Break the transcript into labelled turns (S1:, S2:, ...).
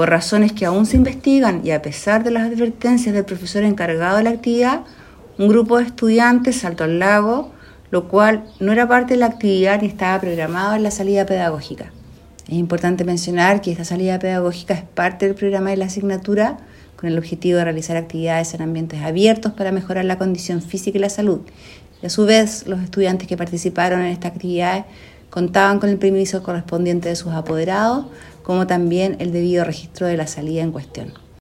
S1: Por razones que aún se investigan y a pesar de las advertencias del profesor encargado de la actividad, un grupo de estudiantes saltó al lago, lo cual no era parte de la actividad ni estaba programado en la salida pedagógica. Es importante mencionar que esta salida pedagógica es parte del programa de la asignatura con el objetivo de realizar actividades en ambientes abiertos para mejorar la condición física y la salud. Y a su vez, los estudiantes que participaron en esta actividad contaban con el permiso correspondiente de sus apoderados, como también el debido registro de la salida en cuestión.